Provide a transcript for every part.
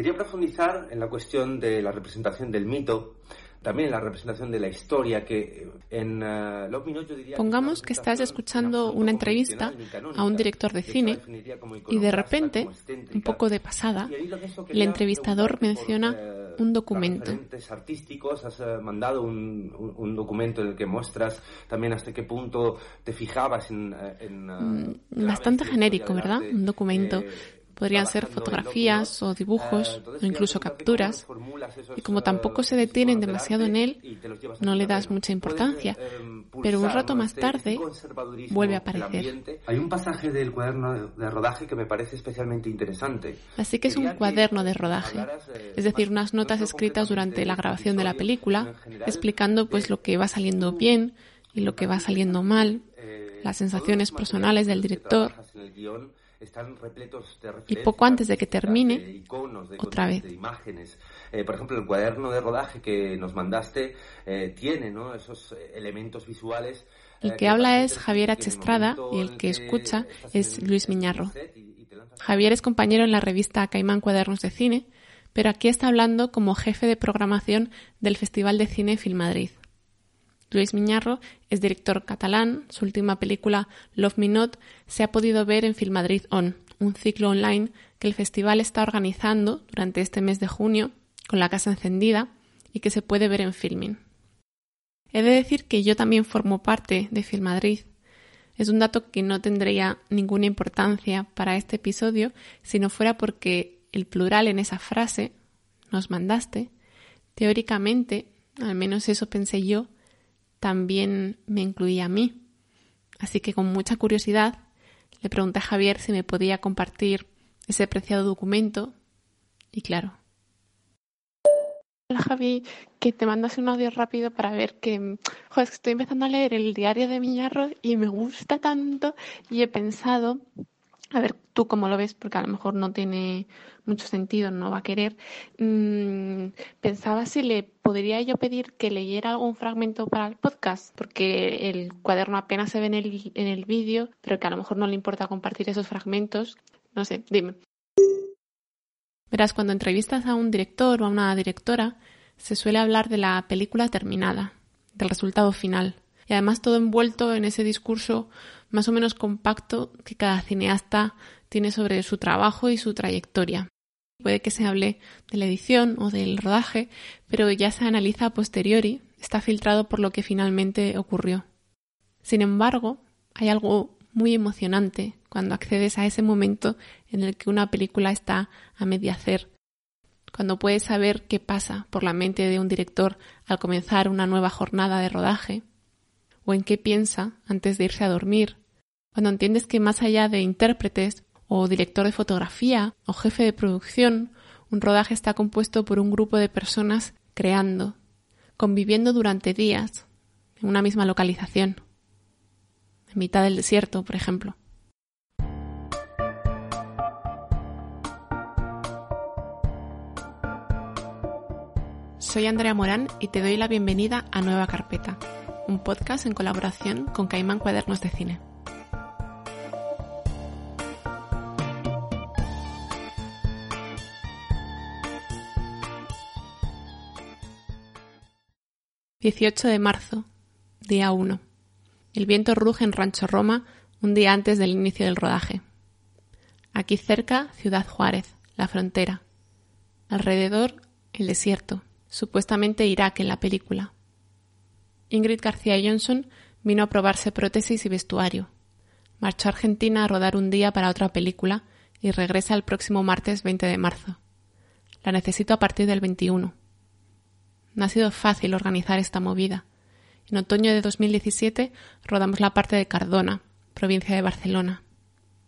Quería profundizar en la cuestión de la representación del mito, también en la representación de la historia, que en uh, Me Not yo diría Pongamos que estás escuchando una entrevista a un director de cine y de repente, un poco de pasada, el entrevistador menciona un documento. artísticos, has mandado un, un, un, documento en el que muestras también hasta qué punto te fijabas en... en uh, Bastante genérico, ¿verdad? Un documento. Eh, Podrían ser fotografías o dibujos o incluso capturas. Y como tampoco se detienen demasiado en él, no le das mucha importancia. Pero un rato más tarde vuelve a aparecer. Hay un pasaje del cuaderno de rodaje que me parece especialmente interesante. Así que es un cuaderno de rodaje. Es decir, unas notas escritas durante la grabación de la película, explicando pues lo que va saliendo bien y lo que va saliendo mal, las sensaciones personales del director están repletos de y poco antes de que termine, de iconos, de otra vez. De imágenes. Eh, por ejemplo, el cuaderno de rodaje que nos mandaste eh, tiene ¿no? esos elementos visuales. El que habla es Javier H. Estrada y el que escucha es Luis Miñarro. Javier es compañero en la revista Caimán Cuadernos de Cine, pero aquí está hablando como jefe de programación del Festival de Cine Filmadrid. Luis Miñarro es director catalán. Su última película, Love Me Not, se ha podido ver en Filmadrid On, un ciclo online que el festival está organizando durante este mes de junio con la casa encendida y que se puede ver en Filming. He de decir que yo también formo parte de Filmadrid. Es un dato que no tendría ninguna importancia para este episodio si no fuera porque el plural en esa frase, nos mandaste, teóricamente, al menos eso pensé yo, también me incluía a mí. Así que con mucha curiosidad le pregunté a Javier si me podía compartir ese preciado documento y claro. Hola Javi, que te mandas un audio rápido para ver que, joder, estoy empezando a leer el diario de Miñarro y me gusta tanto y he pensado a ver tú cómo lo ves, porque a lo mejor no tiene mucho sentido, no va a querer. Mm, pensaba si le podría yo pedir que leyera algún fragmento para el podcast, porque el cuaderno apenas se ve en el, en el vídeo, pero que a lo mejor no le importa compartir esos fragmentos. No sé, dime. Verás, cuando entrevistas a un director o a una directora, se suele hablar de la película terminada, del resultado final. Y además todo envuelto en ese discurso más o menos compacto que cada cineasta tiene sobre su trabajo y su trayectoria. Puede que se hable de la edición o del rodaje, pero ya se analiza a posteriori, está filtrado por lo que finalmente ocurrió. Sin embargo, hay algo muy emocionante cuando accedes a ese momento en el que una película está a media hacer, cuando puedes saber qué pasa por la mente de un director al comenzar una nueva jornada de rodaje, o en qué piensa antes de irse a dormir, cuando entiendes que más allá de intérpretes o director de fotografía o jefe de producción, un rodaje está compuesto por un grupo de personas creando, conviviendo durante días en una misma localización, en mitad del desierto, por ejemplo. Soy Andrea Morán y te doy la bienvenida a Nueva Carpeta, un podcast en colaboración con Caimán Cuadernos de Cine. Dieciocho de marzo, día 1. El viento ruge en Rancho Roma un día antes del inicio del rodaje. Aquí cerca, Ciudad Juárez, la frontera. Alrededor, el desierto, supuestamente Irak en la película. Ingrid García Johnson vino a probarse prótesis y vestuario. Marchó a Argentina a rodar un día para otra película y regresa el próximo martes 20 de marzo. La necesito a partir del 21. No ha sido fácil organizar esta movida. En otoño de 2017 rodamos la parte de Cardona, provincia de Barcelona.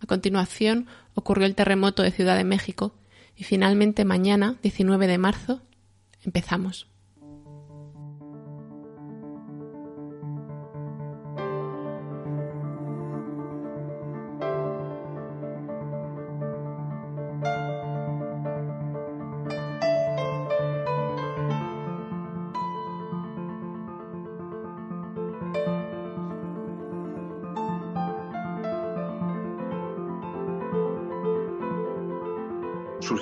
A continuación ocurrió el terremoto de Ciudad de México Y finalmente mañana, 19 de marzo, empezamos.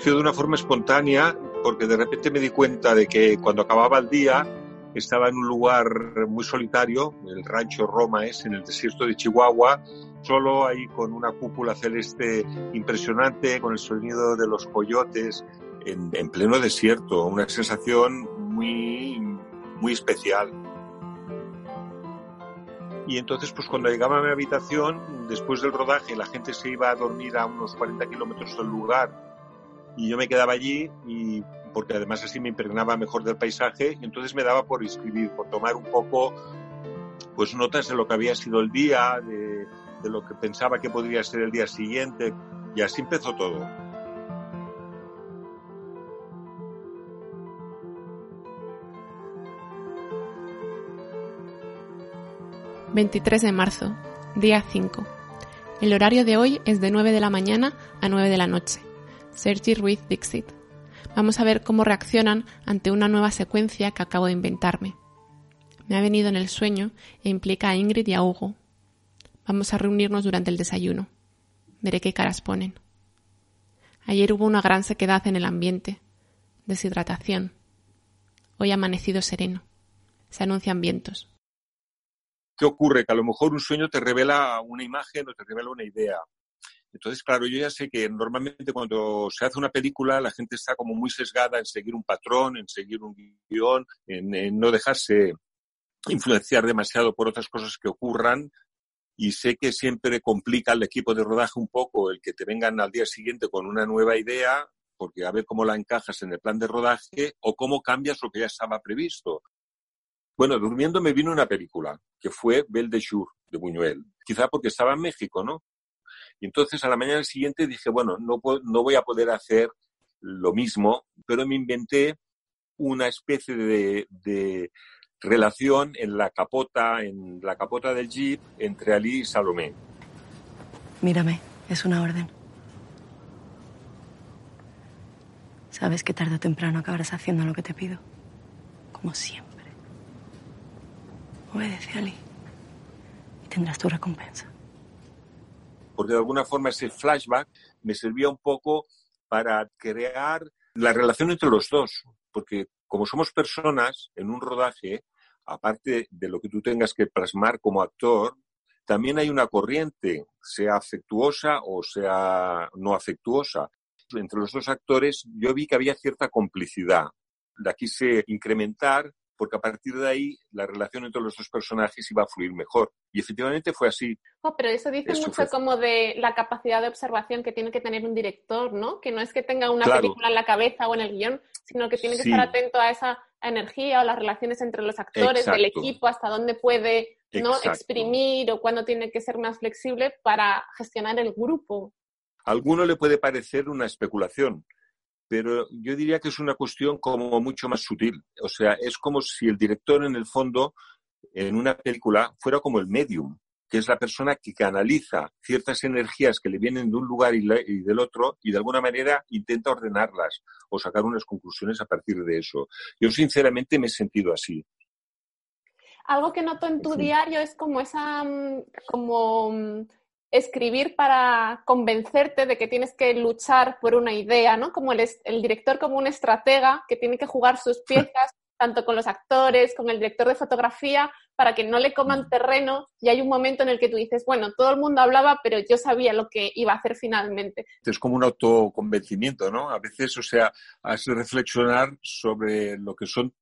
Surgió de una forma espontánea porque de repente me di cuenta de que cuando acababa el día estaba en un lugar muy solitario, el rancho Roma es en el desierto de Chihuahua, solo ahí con una cúpula celeste impresionante, con el sonido de los coyotes en, en pleno desierto, una sensación muy, muy especial. Y entonces, pues cuando llegaba a mi habitación, después del rodaje, la gente se iba a dormir a unos 40 kilómetros del lugar y yo me quedaba allí y porque además así me impregnaba mejor del paisaje y entonces me daba por escribir, por tomar un poco pues notas de lo que había sido el día, de, de lo que pensaba que podría ser el día siguiente y así empezó todo. ...23 de marzo, día 5. El horario de hoy es de 9 de la mañana a 9 de la noche. Sergi Ruiz Dixit. Vamos a ver cómo reaccionan ante una nueva secuencia que acabo de inventarme. Me ha venido en el sueño e implica a Ingrid y a Hugo. Vamos a reunirnos durante el desayuno. Veré qué caras ponen. Ayer hubo una gran sequedad en el ambiente, deshidratación. Hoy ha amanecido sereno. Se anuncian vientos. ¿Qué ocurre? Que a lo mejor un sueño te revela una imagen o te revela una idea. Entonces, claro, yo ya sé que normalmente cuando se hace una película la gente está como muy sesgada en seguir un patrón, en seguir un guion, en, no dejarse influenciar demasiado por otras cosas que ocurran. Y sé que siempre complica al equipo de rodaje un poco el que te vengan al día siguiente con una nueva idea, porque a ver cómo la encajas en el plan de rodaje o cómo cambias lo que ya estaba previsto. Bueno, durmiendo me vino una película, que fue Belle de Jour, de Buñuel. Quizá porque estaba en México, ¿no? Y entonces a la mañana siguiente dije, bueno, no, no voy a poder hacer lo mismo, pero me inventé una especie de, de, relación en la capota, en la capota del jeep entre Ali y Salomé. Mírame, es una orden. Sabes que tarde o temprano acabarás haciendo lo que te pido. Como siempre. Obedece, Ali. Y tendrás tu recompensa porque de alguna forma ese flashback me servía un poco para crear la relación entre los dos, porque como somos personas en un rodaje, aparte de lo que tú tengas que plasmar como actor, también hay una corriente, sea afectuosa o sea no afectuosa. Entre los dos actores yo vi que había cierta complicidad. La quise incrementar porque a partir de ahí la relación entre los dos personajes iba a fluir mejor. Y efectivamente fue así. Oh, pero eso dice mucho como de la capacidad de observación que tiene que tener un director, ¿no? Que no es que tenga una película en la cabeza o en el guion, sino que tiene que estar atento a esa energía o las relaciones entre los actores, del equipo, hasta dónde puede ¿no? exprimir o cuándo tiene que ser más flexible para gestionar el grupo. A alguno le puede parecer una especulación, pero yo diría que es una cuestión como mucho más sutil. O sea, es como si el director en el fondo, en una película, fuera como el medium, que es la persona que canaliza ciertas energías que le vienen de un lugar y, del otro y de alguna manera intenta ordenarlas o sacar unas conclusiones a partir de eso. Yo sinceramente me he sentido así. Algo que noto en tu diario es como esa, mm, como mm, escribir para convencerte de que tienes que luchar por una idea, ¿no? Como el, el director como un estratega que tiene que jugar sus piezas tanto con los actores, con el director de fotografía, para que no le coman terreno y hay un momento en el que tú dices, bueno, todo el mundo hablaba, pero yo sabía lo que iba a hacer finalmente. Es como un autoconvencimiento, ¿no? A veces, o sea, has de reflexionar sobre lo que son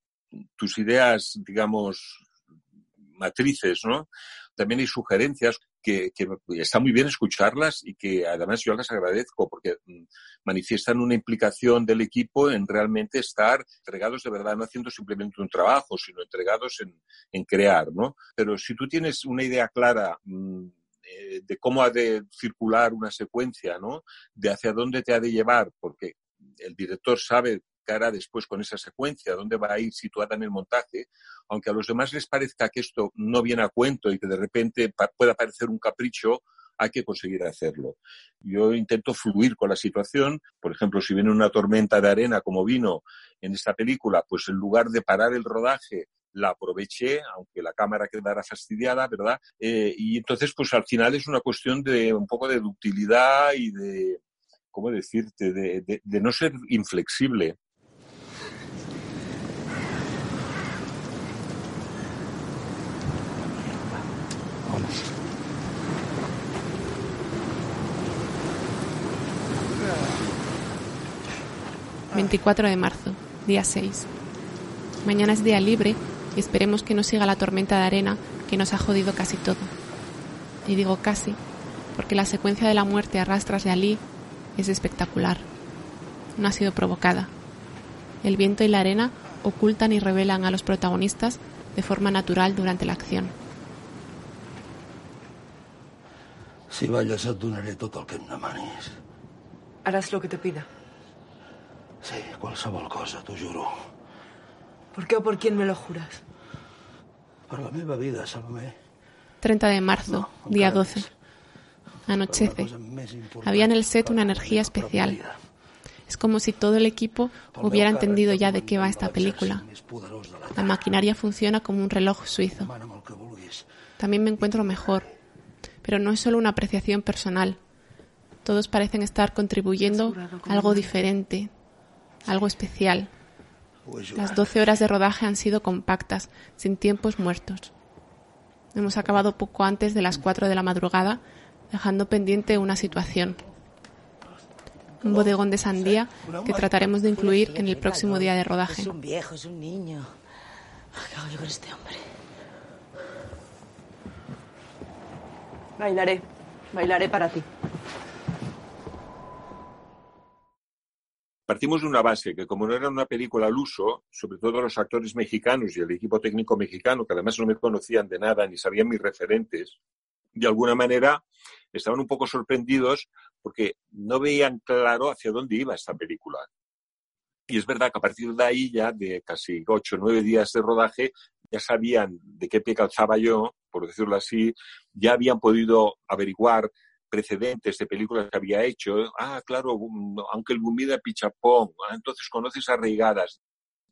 tus ideas, digamos, matrices, ¿no? También hay sugerencias que, está muy bien escucharlas y que además yo las agradezco porque mm, manifiestan una implicación del equipo en realmente estar entregados de verdad, no haciendo simplemente un trabajo, sino entregados en, en crear, ¿no? Pero si tú tienes una idea clara mm, eh, de cómo ha de circular una secuencia, ¿no? De hacia dónde te ha de llevar, porque el director sabe hará después con esa secuencia, dónde va a ir situada en el montaje, aunque a los demás les parezca que esto no viene a cuento y que de repente pueda parecer un capricho, hay que conseguir hacerlo. Yo intento fluir con la situación, por ejemplo, si viene una tormenta de arena como vino en esta película, pues en lugar de parar el rodaje, la aproveché, aunque la cámara quedara fastidiada, ¿verdad? Eh, y entonces, pues al final es una cuestión de un poco de ductilidad y de, ¿cómo decirte?, de, de no ser inflexible. 24 de marzo, día 6. Mañana es día libre y esperemos que no siga la tormenta de arena que nos ha jodido casi todo. Y digo casi, porque la secuencia de la muerte a rastras de Ali es espectacular. No ha sido provocada. El viento y la arena ocultan y revelan a los protagonistas de forma natural durante la acción. Si vayas a donaré todo el que em Harás lo que te pida. Sí, qualsevol cosa, t'ho juro. ¿Por qué o por quién me lo juras? Per la meva vida, Salomé. 30 de marzo, día 12. Anochece. Había en el set una energía especial. Es como si todo el equipo hubiera entendido ya de qué va esta película. La maquinaria funciona como un reloj suizo. También me encuentro mejor, pero no es solo una apreciación personal. Todos parecen estar contribuyendo a algo diferente, algo especial. Las 12 horas de rodaje han sido compactas, sin tiempos muertos. Hemos acabado poco antes de las 4 de la madrugada, dejando pendiente una situación. Un bodegón de sandía que trataremos de incluir en el próximo día de rodaje. Es un viejo, es un niño. ¿Qué hago yo con este hombre? Bailaré. Bailaré para ti. partimos de una base que como no era una película al uso, sobre todo los actores mexicanos y el equipo técnico mexicano, que además no me conocían de nada ni sabían mis referentes, de alguna manera estaban un poco sorprendidos porque no veían claro hacia dónde iba esta película. Y es verdad que a partir de ahí, ya de casi ocho o nueve días de rodaje, ya sabían de qué pie calzaba yo, por decirlo así, ya habían podido averiguar precedentes de películas que había hecho. Ah, claro, aunque el Gumida Pichapón, ah, entonces conoces arraigadas.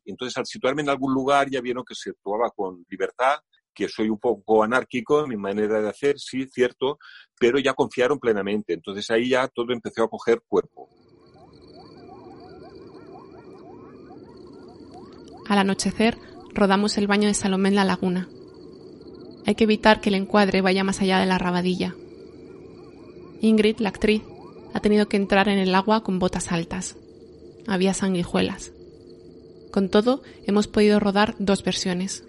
Entonces, al situarme en algún lugar, ya vieron que se actuaba con libertad, que soy un poco anárquico en mi manera de hacer, sí, cierto, pero ya confiaron plenamente. Entonces ahí ya todo empezó a coger cuerpo. Al anochecer, rodamos el baño de Salomé en la laguna. Hay que evitar que el encuadre vaya más allá de la rabadilla. Ingrid, la actriz, ha tenido que entrar en el agua con botas altas. Había sanguijuelas. Con todo, hemos podido rodar dos versiones.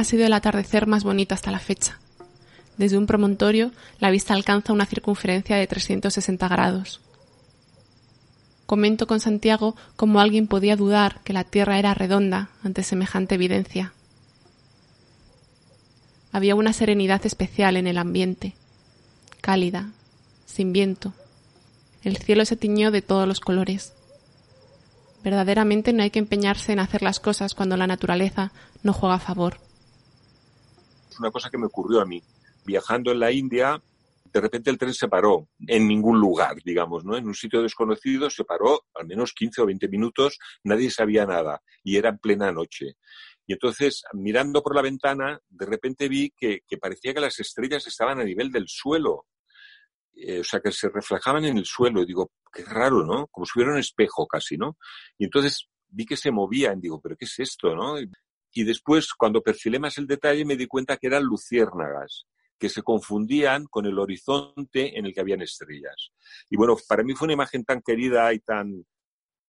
Ha sido el atardecer más bonito hasta la fecha. Desde un promontorio, la vista alcanza una circunferencia de 360 grados. Comento con Santiago cómo alguien podía dudar que la Tierra era redonda ante semejante evidencia. Había una serenidad especial en el ambiente, cálida, sin viento. El cielo se tiñó de todos los colores. Verdaderamente no hay que empeñarse en hacer las cosas cuando la naturaleza no juega a favor. Una cosa que me ocurrió a mí viajando en la India, de repente el tren se paró en ningún lugar, digamos, ¿no? En un sitio desconocido se paró al menos 15 o 20 minutos, nadie sabía nada y era en plena noche. Y entonces, mirando por la ventana, de repente vi que, parecía que las estrellas estaban a nivel del suelo. Eh, o sea, que se reflejaban en el suelo. Y digo, qué raro, ¿no? Como si hubiera un espejo casi, ¿no? Y entonces vi que se movían. Digo, ¿pero qué es esto, no? Y después, cuando perfilé más el detalle, me di cuenta que eran luciérnagas que se confundían con el horizonte en el que habían estrellas. Y bueno, para mí fue una imagen tan querida y tan,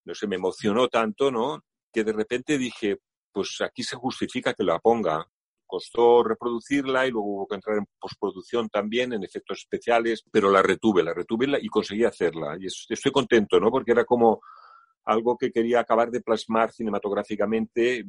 no sé, me emocionó tanto, ¿no? Que de repente dije, pues aquí se justifica que la ponga. costó reproducirla y luego hubo que entrar en postproducción también, en efectos especiales, pero la retuve, la retuve y conseguí hacerla. Y estoy contento, ¿no? Porque era como algo que quería acabar de plasmar cinematográficamente.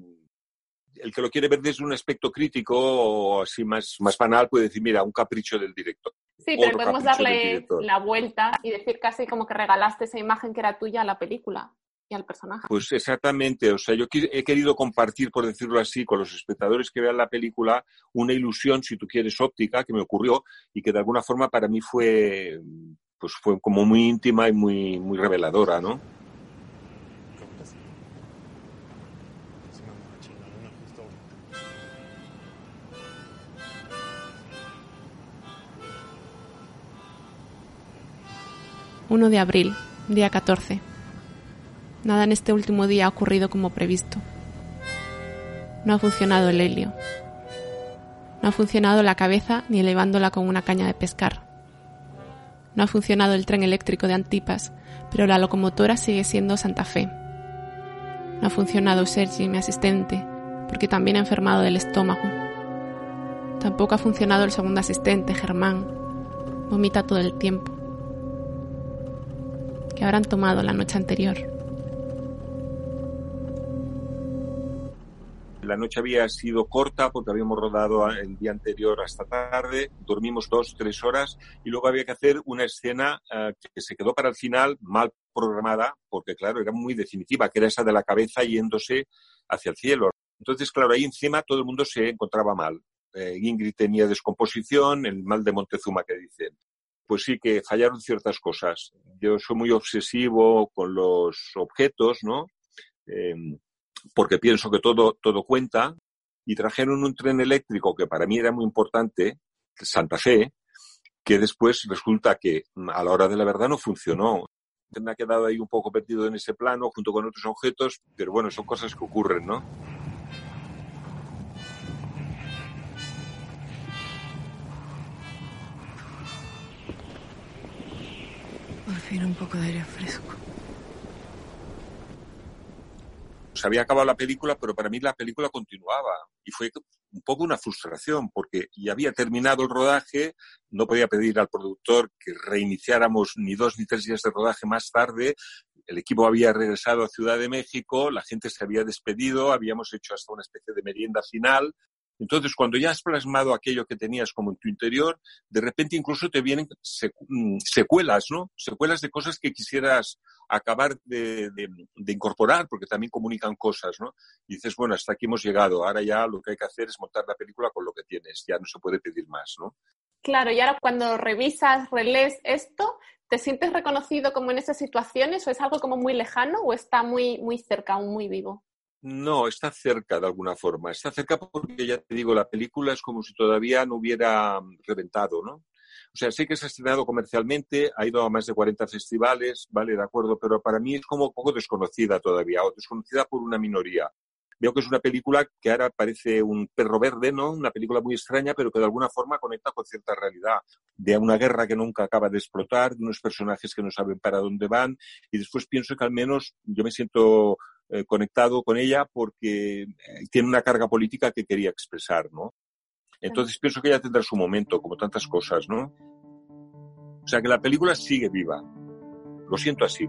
El que lo quiere ver desde un aspecto crítico o así más, más banal puede decir, mira, un capricho del director. Sí, pero podemos darle la vuelta y decir casi como que regalaste esa imagen que era tuya a la película y al personaje. Pues exactamente, o sea, yo he querido compartir, por decirlo así, con los espectadores que vean la película una ilusión, si tú quieres, óptica, que me ocurrió y que de alguna forma para mí fue, pues fue como muy íntima y muy, muy reveladora, ¿no? ...1 de abril, día 14. Nada en este último día ha ocurrido como previsto. No ha funcionado el helio. No ha funcionado la cabeza ni elevándola con una caña de pescar. No ha funcionado el tren eléctrico de Antipas, pero la locomotora sigue siendo Santa Fe. No ha funcionado Sergi, mi asistente, porque también ha enfermado del estómago. Tampoco ha funcionado el segundo asistente, Germán. Vomita todo el tiempo habrán tomado la noche anterior. La noche había sido corta porque habíamos rodado el día anterior hasta tarde, dormimos dos, tres horas y luego había que hacer una escena eh, que se quedó para el final mal programada porque, claro, era muy definitiva, que era esa de la cabeza yéndose hacia el cielo. Entonces, claro, ahí encima todo el mundo se encontraba mal. Eh, Ingrid tenía descomposición, el mal de Montezuma que dicen pues sí que fallaron ciertas cosas. Yo soy muy obsesivo con los objetos, ¿no? Em, porque pienso que todo, todo cuenta. Y trajeron un tren eléctrico que para mí era muy importante, Santa Fe, que después resulta que a la hora de la verdad no funcionó. Me ha quedado ahí un poco perdido en ese plano junto con otros objetos, pero bueno, son cosas que ocurren, ¿no? Un poco de aire fresco. Se había acabado la película, pero para mí la película continuaba. Y fue un poco una frustración, porque ya había terminado el rodaje, no podía pedir al productor que reiniciáramos ni dos ni tres días de rodaje más tarde. El equipo había regresado a Ciudad de México, la gente se había despedido, habíamos hecho hasta una especie de merienda final entonces, cuando ya has plasmado aquello que tenías como en tu interior, de repente incluso te vienen mm, secuelas, ¿no? Secuelas de cosas que quisieras acabar de, incorporar, porque también comunican cosas, ¿no? Y dices, bueno, hasta aquí hemos llegado, ahora ya lo que hay que hacer es montar la película con lo que tienes, ya no se puede pedir más, ¿no? Claro, y ahora cuando revisas, relees esto, ¿te sientes reconocido como en esas situaciones o es algo como muy lejano o está muy, muy cerca, aún muy vivo? No, está cerca de alguna forma. Está cerca porque ya te digo, la película es como si todavía no hubiera mm, reventado, ¿no? O sea, sé que se ha estrenado comercialmente, ha ido a más de 40 festivales, vale, de acuerdo, pero para mí es como poco desconocida todavía, o desconocida por una minoría. Veo que es una película que ahora parece un perro verde, ¿no? Una película muy extraña, pero que de alguna forma conecta con cierta realidad. De una guerra que nunca acaba de explotar, de unos personajes que no saben para dónde van, y después pienso que al menos yo me siento eh, conectado con ella porque eh, tiene una carga política que quería expresar, ¿no? Entonces pienso que ella tendrá su momento, como tantas cosas, ¿no? O sea que la película sigue viva. Lo siento así.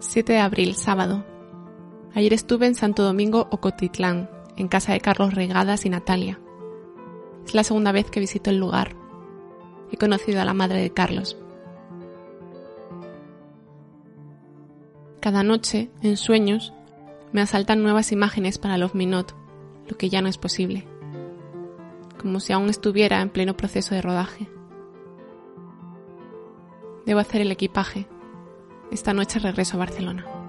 ...7 de abril, sábado... Ayer estuve en Santo Domingo Ocotitlán, en casa de Carlos Regadas y Natalia. Es la segunda vez que visito el lugar. He conocido a la madre de Carlos. Cada noche, en sueños, me asaltan nuevas imágenes para Love Me Not, lo que ya no es posible. Como si aún estuviera en pleno proceso de rodaje. Debo hacer el equipaje. Esta noche regreso a Barcelona.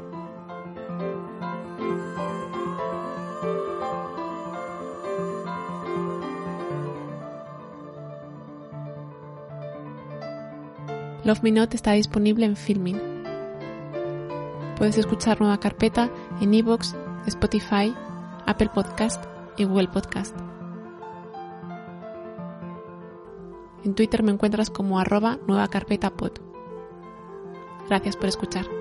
Love Me está disponible en Filming. Puedes escuchar nueva carpeta en iVoox, Spotify, Apple Podcast y Google Podcast. En Twitter me encuentras como arroba nueva carpeta. Gracias por escuchar.